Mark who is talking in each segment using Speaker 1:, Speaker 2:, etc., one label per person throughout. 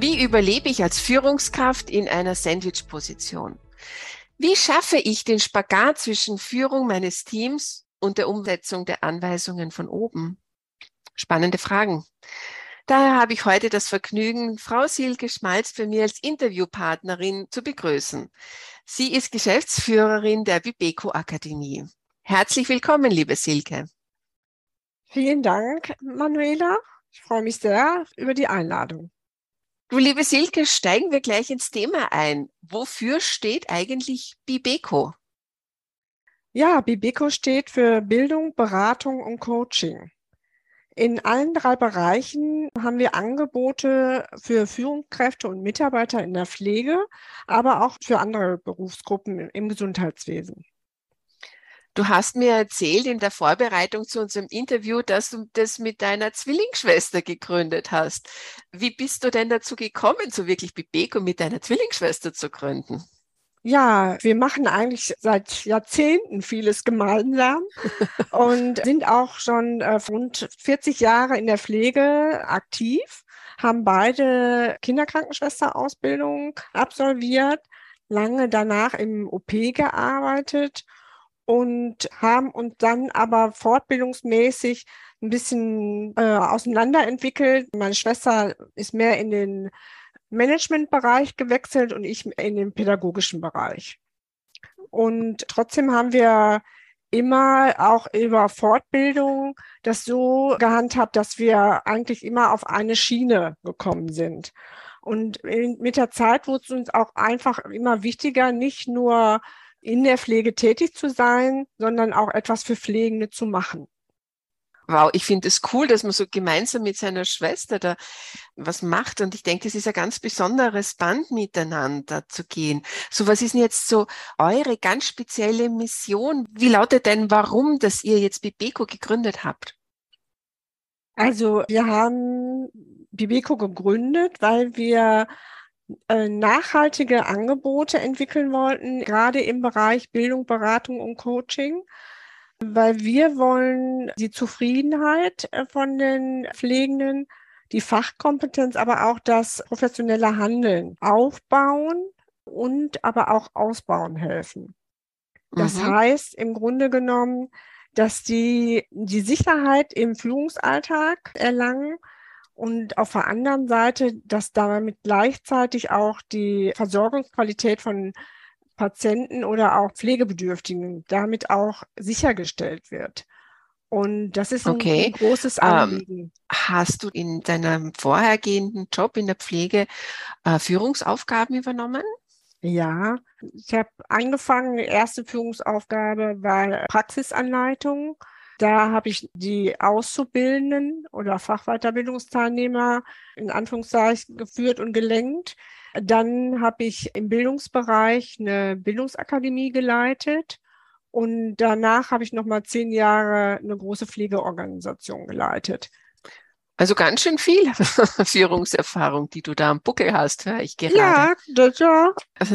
Speaker 1: Wie überlebe ich als Führungskraft in einer Sandwich-Position? Wie schaffe ich den Spagat zwischen Führung meines Teams und der Umsetzung der Anweisungen von oben? Spannende Fragen. Daher habe ich heute das Vergnügen, Frau Silke Schmalz bei mir als Interviewpartnerin zu begrüßen. Sie ist Geschäftsführerin der Bibeco Akademie. Herzlich willkommen, liebe Silke.
Speaker 2: Vielen Dank, Manuela. Ich freue mich sehr über die Einladung.
Speaker 1: Du, liebe Silke, steigen wir gleich ins Thema ein. Wofür steht eigentlich Bibeco?
Speaker 2: Ja, Bibeco steht für Bildung, Beratung und Coaching. In allen drei Bereichen haben wir Angebote für Führungskräfte und Mitarbeiter in der Pflege, aber auch für andere Berufsgruppen im Gesundheitswesen.
Speaker 1: Du hast mir erzählt in der Vorbereitung zu unserem Interview, dass du das mit deiner Zwillingsschwester gegründet hast. Wie bist du denn dazu gekommen, so wirklich Bibeko mit deiner Zwillingsschwester zu gründen?
Speaker 2: Ja, wir machen eigentlich seit Jahrzehnten vieles gemeinsam und sind auch schon äh, rund 40 Jahre in der Pflege aktiv, haben beide Kinderkrankenschwesterausbildung absolviert, lange danach im OP gearbeitet und haben uns dann aber fortbildungsmäßig ein bisschen äh, auseinanderentwickelt. Meine Schwester ist mehr in den Managementbereich gewechselt und ich in den pädagogischen Bereich. Und trotzdem haben wir immer auch über Fortbildung das so gehandhabt, dass wir eigentlich immer auf eine Schiene gekommen sind. Und mit der Zeit wurde es uns auch einfach immer wichtiger, nicht nur in der Pflege tätig zu sein, sondern auch etwas für Pflegende zu machen.
Speaker 1: Wow, ich finde es cool, dass man so gemeinsam mit seiner Schwester da was macht. Und ich denke, das ist ein ganz besonderes Band miteinander zu gehen. So, was ist denn jetzt so eure ganz spezielle Mission? Wie lautet denn, warum, dass ihr jetzt Bibeco gegründet habt?
Speaker 2: Also, wir haben Bibeco gegründet, weil wir nachhaltige Angebote entwickeln wollten, gerade im Bereich Bildung, Beratung und Coaching, weil wir wollen die Zufriedenheit äh, von den Pflegenden, die Fachkompetenz, aber auch das professionelle Handeln aufbauen und aber auch ausbauen helfen. Das mhm. heißt im Grunde genommen, dass die die Sicherheit im Führungsalltag erlangen, und auf der anderen Seite, dass damit gleichzeitig auch die Versorgungsqualität von Patienten oder auch Pflegebedürftigen damit auch sichergestellt wird. Und das ist okay. ein, großes ähm, Anliegen.
Speaker 1: Hast du in deinem vorhergehenden Job in der Pflege äh, Führungsaufgaben übernommen?
Speaker 2: Ja, ich habe angefangen, erste Führungsaufgabe war Praxisanleitung da habe ich die Auszubildenden oder Fachweiterbildungsteilnehmer in Anführungszeichen geführt und gelenkt. Dann habe ich im Bildungsbereich eine Bildungsakademie geleitet. Und danach habe ich nochmal zehn Jahre eine große Pflegeorganisation geleitet.
Speaker 1: Also ganz schön viel Führungserfahrung, die du da am Buckel hast, höre ich gerade.
Speaker 2: Ja, das ja,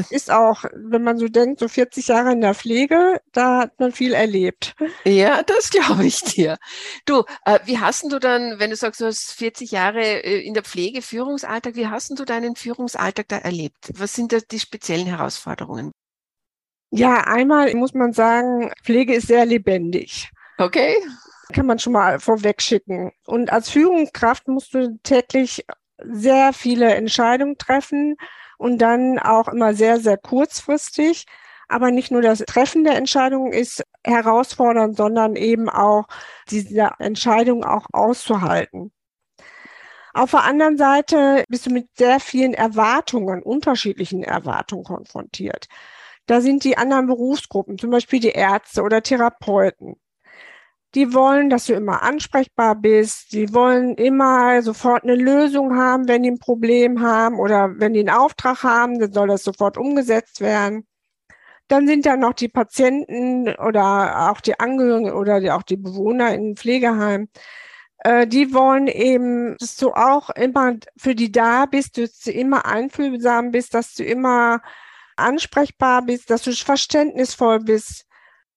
Speaker 2: ist auch, wenn man so denkt, so 40 Jahre in der Pflege, da hat man viel erlebt.
Speaker 1: Ja, das glaube ich dir. Du, äh, wie hast du dann, wenn du sagst, du hast 40 Jahre äh, in der Pflege, Führungsalltag, wie hast du deinen Führungsalltag da erlebt? Was sind da die speziellen Herausforderungen?
Speaker 2: Ja, einmal muss man sagen, Pflege ist sehr lebendig.
Speaker 1: Okay
Speaker 2: kann man schon mal vorweg schicken. Und als Führungskraft musst du täglich sehr viele Entscheidungen treffen und dann auch immer sehr, sehr kurzfristig. Aber nicht nur das Treffen der Entscheidungen ist herausfordernd, sondern eben auch diese Entscheidung auch auszuhalten. Auf der anderen Seite bist du mit sehr vielen Erwartungen, unterschiedlichen Erwartungen konfrontiert. Da sind die anderen Berufsgruppen, zum Beispiel die Ärzte oder Therapeuten. Die wollen, dass du immer ansprechbar bist. Die wollen immer sofort eine Lösung haben, wenn die ein Problem haben oder wenn die einen Auftrag haben, dann soll das sofort umgesetzt werden. Dann sind da noch die Patienten oder auch die Angehörigen oder die, auch die Bewohner in Pflegeheimen. Äh, die wollen eben, dass du auch immer für die da bist, dass du immer einfühlsam bist, dass du immer ansprechbar bist, dass du verständnisvoll bist.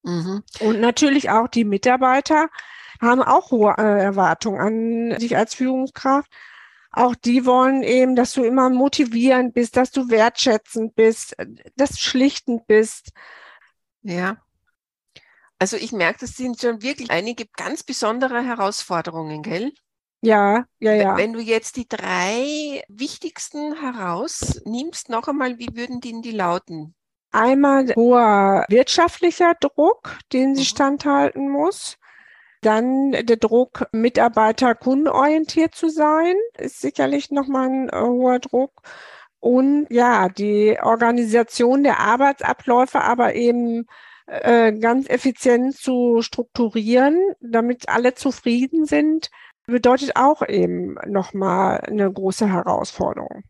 Speaker 2: Mhm. Und natürlich auch die Mitarbeiter haben auch hohe äh, Erwartungen an dich als Führungskraft. Auch die wollen eben, dass du immer motivierend bist, dass du wertschätzend bist, dass du schlichtend bist.
Speaker 1: Ja. Also ich merke, das sind schon wirklich einige ganz besondere Herausforderungen, gell?
Speaker 2: Ja, ja, ja.
Speaker 1: Wenn du jetzt die drei wichtigsten herausnimmst, noch einmal, wie würden die, die lauten?
Speaker 2: Einmal hoher wirtschaftlicher Druck, den sie mhm. standhalten muss. Dann der Druck, Mitarbeiter kundenorientiert zu sein, ist sicherlich nochmal ein äh, hoher Druck. Und ja, die Organisation der Arbeitsabläufe, aber eben äh, ganz effizient zu strukturieren, damit alle zufrieden sind, bedeutet auch eben nochmal eine große Herausforderung.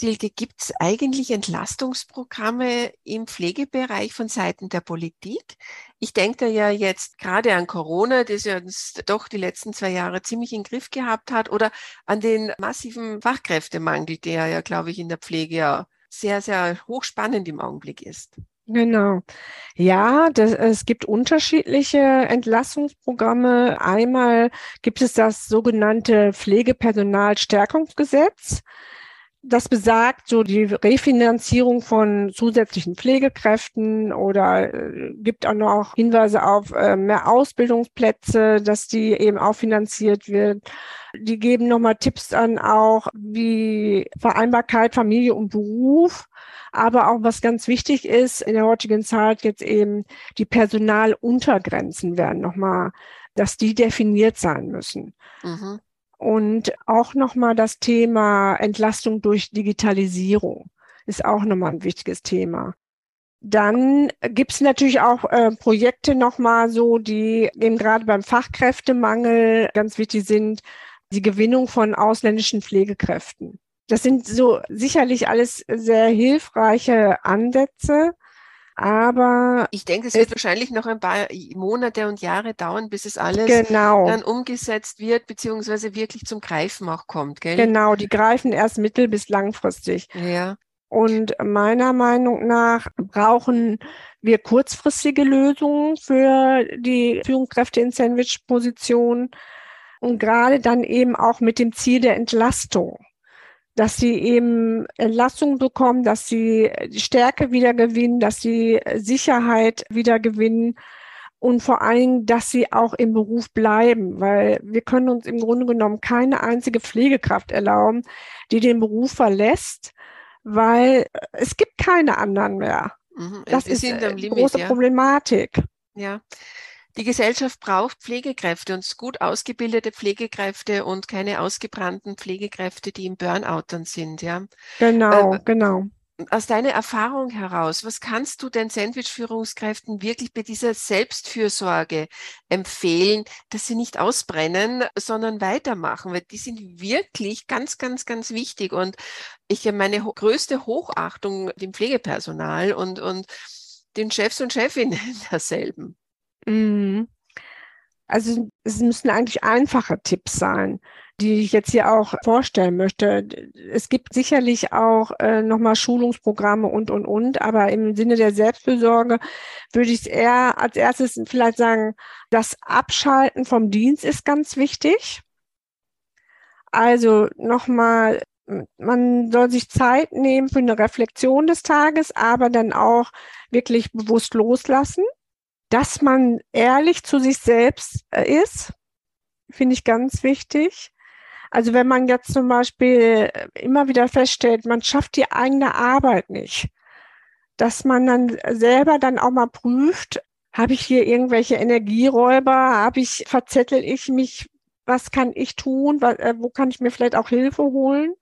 Speaker 1: Silke, gibt es eigentlich Entlastungsprogramme im Pflegebereich von Seiten der Politik? Ich denke da ja jetzt gerade an Corona, das ja uns doch die letzten zwei Jahre ziemlich in den Griff gehabt hat, oder an den massiven Fachkräftemangel, der ja, glaube ich, in der Pflege ja sehr, sehr hochspannend im Augenblick ist.
Speaker 2: Genau. Ja, das, es gibt unterschiedliche Entlassungsprogramme. Einmal gibt es das sogenannte Pflegepersonalstärkungsgesetz. Das besagt so die Refinanzierung von zusätzlichen Pflegekräften oder äh, gibt auch noch Hinweise auf äh, mehr Ausbildungsplätze, dass die eben auch finanziert wird. Die geben nochmal Tipps an auch wie Vereinbarkeit Familie und Beruf. Aber auch was ganz wichtig ist in der heutigen Zeit jetzt eben die Personaluntergrenzen werden nochmal, dass die definiert sein müssen. Mhm. Und auch nochmal das Thema Entlastung durch Digitalisierung ist auch nochmal ein wichtiges Thema. Dann gibt es natürlich auch äh, Projekte nochmal so, die eben gerade beim Fachkräftemangel ganz wichtig sind, die Gewinnung von ausländischen Pflegekräften. Das sind so sicherlich alles sehr hilfreiche Ansätze. Aber
Speaker 1: ich denke, es wird wahrscheinlich noch ein paar Monate und Jahre dauern, bis es alles genau. dann umgesetzt wird, beziehungsweise wirklich zum Greifen auch kommt, gell?
Speaker 2: Genau, die greifen erst mittel- bis langfristig.
Speaker 1: Ja.
Speaker 2: Und meiner Meinung nach brauchen wir kurzfristige Lösungen für die Führungskräfte in Sandwich-Positionen und gerade dann eben auch mit dem Ziel der Entlastung dass sie eben Entlastung bekommen, dass sie Stärke wieder gewinnen, dass sie Sicherheit wieder gewinnen und vor allem, dass sie auch im Beruf bleiben, weil wir können uns im Grunde genommen keine einzige Pflegekraft erlauben, die den Beruf verlässt, weil es gibt keine anderen mehr. Mhm. Das ist eine große ja. Problematik.
Speaker 1: Ja, die Gesellschaft braucht Pflegekräfte und gut ausgebildete Pflegekräfte und keine ausgebrannten Pflegekräfte, die im Burnout dann sind, ja.
Speaker 2: Genau, äh, genau.
Speaker 1: Aus deiner Erfahrung heraus, was kannst du den Sandwich-Führungskräften wirklich bei dieser Selbstfürsorge empfehlen, dass sie nicht ausbrennen, sondern weitermachen? Weil die sind wirklich ganz, ganz, ganz wichtig. Und ich habe meine größte Hochachtung dem Pflegepersonal und, und den Chefs und Chefinnen derselben.
Speaker 2: Mhm. Also es müssen eigentlich einfache Tipps sein, die ich jetzt hier auch vorstellen möchte. Es gibt sicherlich auch äh, nochmal Schulungsprogramme und, und, und, aber im Sinne der Selbstfürsorge würde ich es eher als erstes vielleicht sagen, das Abschalten vom Dienst ist ganz wichtig. Also nochmal, man soll sich Zeit nehmen für eine Reflexion des Tages, aber dann auch wirklich bewusst loslassen dass man ehrlich zu sich selbst äh, ist, finde ich ganz wichtig. Also wenn man jetzt zum Beispiel äh, immer wieder feststellt, man schafft die eigene Arbeit nicht, dass man dann selber dann auch mal prüft, habe ich hier irgendwelche Energieräuber, habe ich, verzettel ich mich, was kann ich tun, äh, wo kann ich mir vielleicht auch Hilfe holen?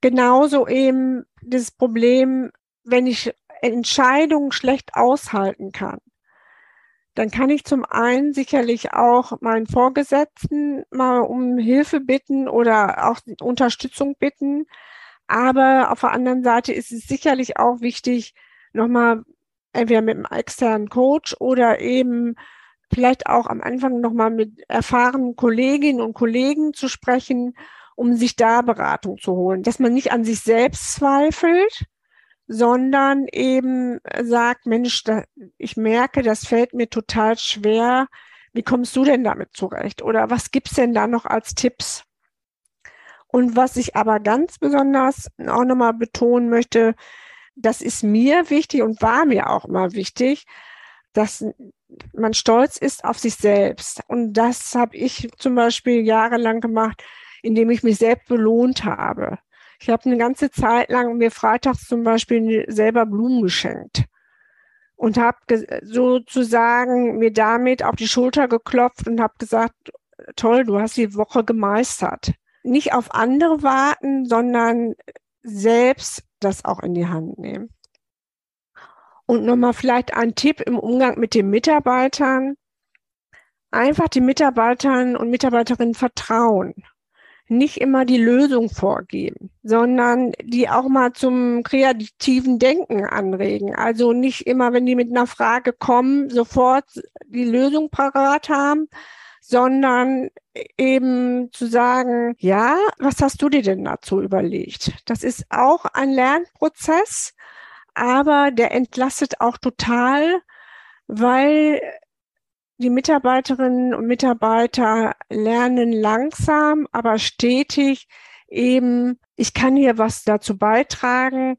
Speaker 2: Genauso eben das Problem, wenn ich Entscheidungen schlecht aushalten kann dann kann ich zum einen sicherlich auch meinen Vorgesetzten mal um Hilfe bitten oder auch Unterstützung bitten. Aber auf der anderen Seite ist es sicherlich auch wichtig, nochmal entweder mit einem externen Coach oder eben vielleicht auch am Anfang nochmal mit erfahrenen Kolleginnen und Kollegen zu sprechen, um sich da Beratung zu holen, dass man nicht an sich selbst zweifelt, sondern eben sagt, Mensch, da, ich merke, das fällt mir total schwer. Wie kommst du denn damit zurecht? Oder was gibt's denn da noch als Tipps? Und was ich aber ganz besonders auch nochmal betonen möchte, das ist mir wichtig und war mir auch immer wichtig, dass man stolz ist auf sich selbst. Und das habe ich zum Beispiel jahrelang gemacht, indem ich mich selbst belohnt habe. Ich habe eine ganze Zeit lang mir freitags zum Beispiel selber Blumen geschenkt und habe sozusagen mir damit auf die Schulter geklopft und habe gesagt, toll, du hast die Woche gemeistert. Nicht auf andere warten, sondern selbst das auch in die Hand nehmen. Und nochmal vielleicht ein Tipp im Umgang mit den Mitarbeitern. Einfach den Mitarbeitern und Mitarbeiterinnen vertrauen nicht immer die Lösung vorgeben, sondern die auch mal zum kreativen Denken anregen. Also nicht immer, wenn die mit einer Frage kommen, sofort die Lösung parat haben, sondern eben zu sagen, ja, was hast du dir denn dazu überlegt? Das ist auch ein Lernprozess, aber der entlastet auch total, weil die Mitarbeiterinnen und Mitarbeiter lernen langsam, aber stetig eben, ich kann hier was dazu beitragen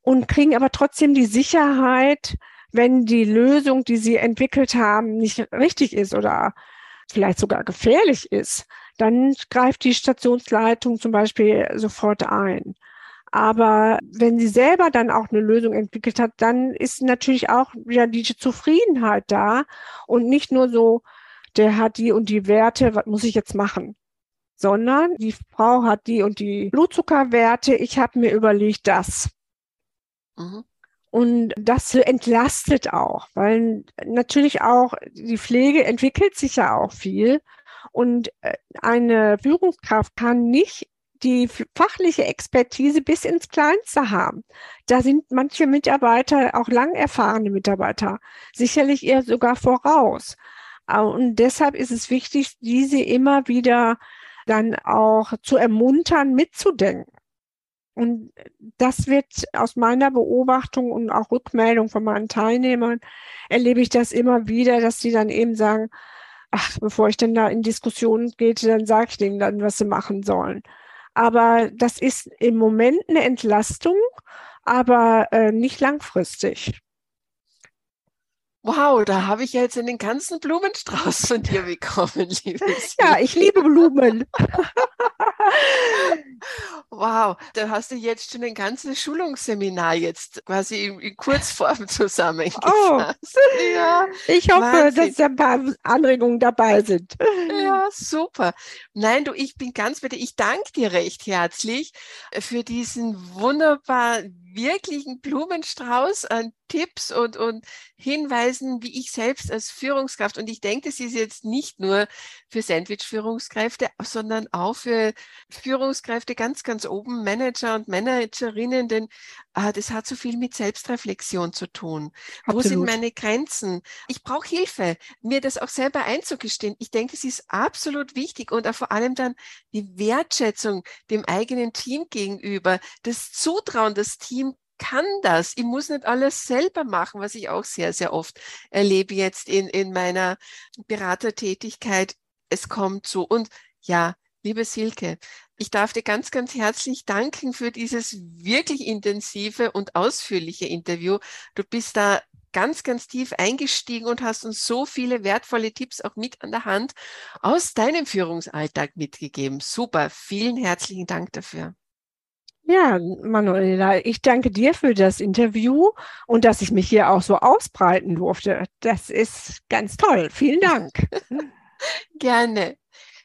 Speaker 2: und kriegen aber trotzdem die Sicherheit, wenn die Lösung, die sie entwickelt haben, nicht richtig ist oder vielleicht sogar gefährlich ist, dann greift die Stationsleitung zum Beispiel sofort ein. Aber wenn sie selber dann auch eine Lösung entwickelt hat, dann ist natürlich auch wieder die Zufriedenheit da und nicht nur so, der hat die und die Werte, was muss ich jetzt machen? Sondern die Frau hat die und die Blutzuckerwerte, ich habe mir überlegt das. Mhm. Und das entlastet auch, weil natürlich auch die Pflege entwickelt sich ja auch viel. Und äh, eine Führungskraft kann nicht die fachliche Expertise bis ins Kleinste haben. Da sind manche Mitarbeiter, auch lang erfahrene Mitarbeiter, sicherlich eher sogar voraus. Und deshalb ist es wichtig, diese immer wieder dann auch zu ermuntern, mitzudenken. Und das wird aus meiner Beobachtung und auch Rückmeldung von meinen Teilnehmern erlebe ich das immer wieder, dass sie dann eben sagen, ach, bevor ich denn da in Diskussionen gehe, dann sage ich denen dann, was sie machen sollen. Aber das ist im Moment eine Entlastung, aber äh, nicht langfristig.
Speaker 1: Wow, da habe ich jetzt einen ganzen Blumenstrauß von dir bekommen, liebes.
Speaker 2: Ja, ich liebe Blumen.
Speaker 1: wow, da hast du jetzt schon ein ganzes Schulungsseminar jetzt quasi in, in Kurzform zusammengefasst. Oh,
Speaker 2: ja, ich hoffe, Wahnsinn. dass da ein paar Anregungen dabei sind.
Speaker 1: Ja, super. Nein, du, ich bin ganz bei dir. Ich danke dir recht herzlich für diesen wunderbar wirklichen Blumenstrauß an Tipps und, und Hinweisen, wie ich selbst als Führungskraft, und ich denke, das ist jetzt nicht nur für Sandwich-Führungskräfte, sondern auch für Führungskräfte ganz, ganz oben, Manager und Managerinnen, denn das hat so viel mit Selbstreflexion zu tun. Absolut. Wo sind meine Grenzen? Ich brauche Hilfe, mir das auch selber einzugestehen. Ich denke, es ist absolut wichtig und auch vor allem dann die Wertschätzung dem eigenen Team gegenüber, das Zutrauen, das Team kann das. Ich muss nicht alles selber machen, was ich auch sehr, sehr oft erlebe jetzt in, in meiner Beratertätigkeit. Es kommt so. Und ja, liebe Silke, ich darf dir ganz, ganz herzlich danken für dieses wirklich intensive und ausführliche Interview. Du bist da ganz, ganz tief eingestiegen und hast uns so viele wertvolle Tipps auch mit an der Hand aus deinem Führungsalltag mitgegeben. Super, vielen herzlichen Dank dafür.
Speaker 2: Ja, Manuela, ich danke dir für das Interview und dass ich mich hier auch so ausbreiten durfte. Das ist ganz toll. Vielen Dank.
Speaker 1: Gerne.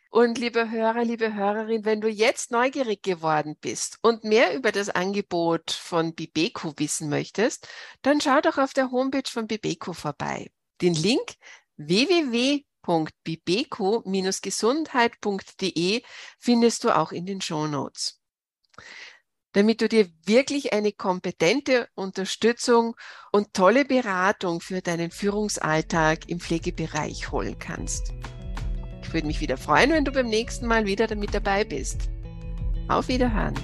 Speaker 1: Und liebe Hörer, liebe Hörerin, wenn du jetzt neugierig geworden bist und mehr über das Angebot von Bibeco wissen möchtest, dann schau doch auf der Homepage von Bibeco vorbei. Den Link www.bibeco-gesundheit.de findest du auch in den Show Notes. Damit du dir wirklich eine kompetente Unterstützung und tolle Beratung für deinen Führungsalltag im Pflegebereich holen kannst. Ich würde mich wieder freuen, wenn du beim nächsten Mal wieder damit dabei bist. Auf Wiederhören.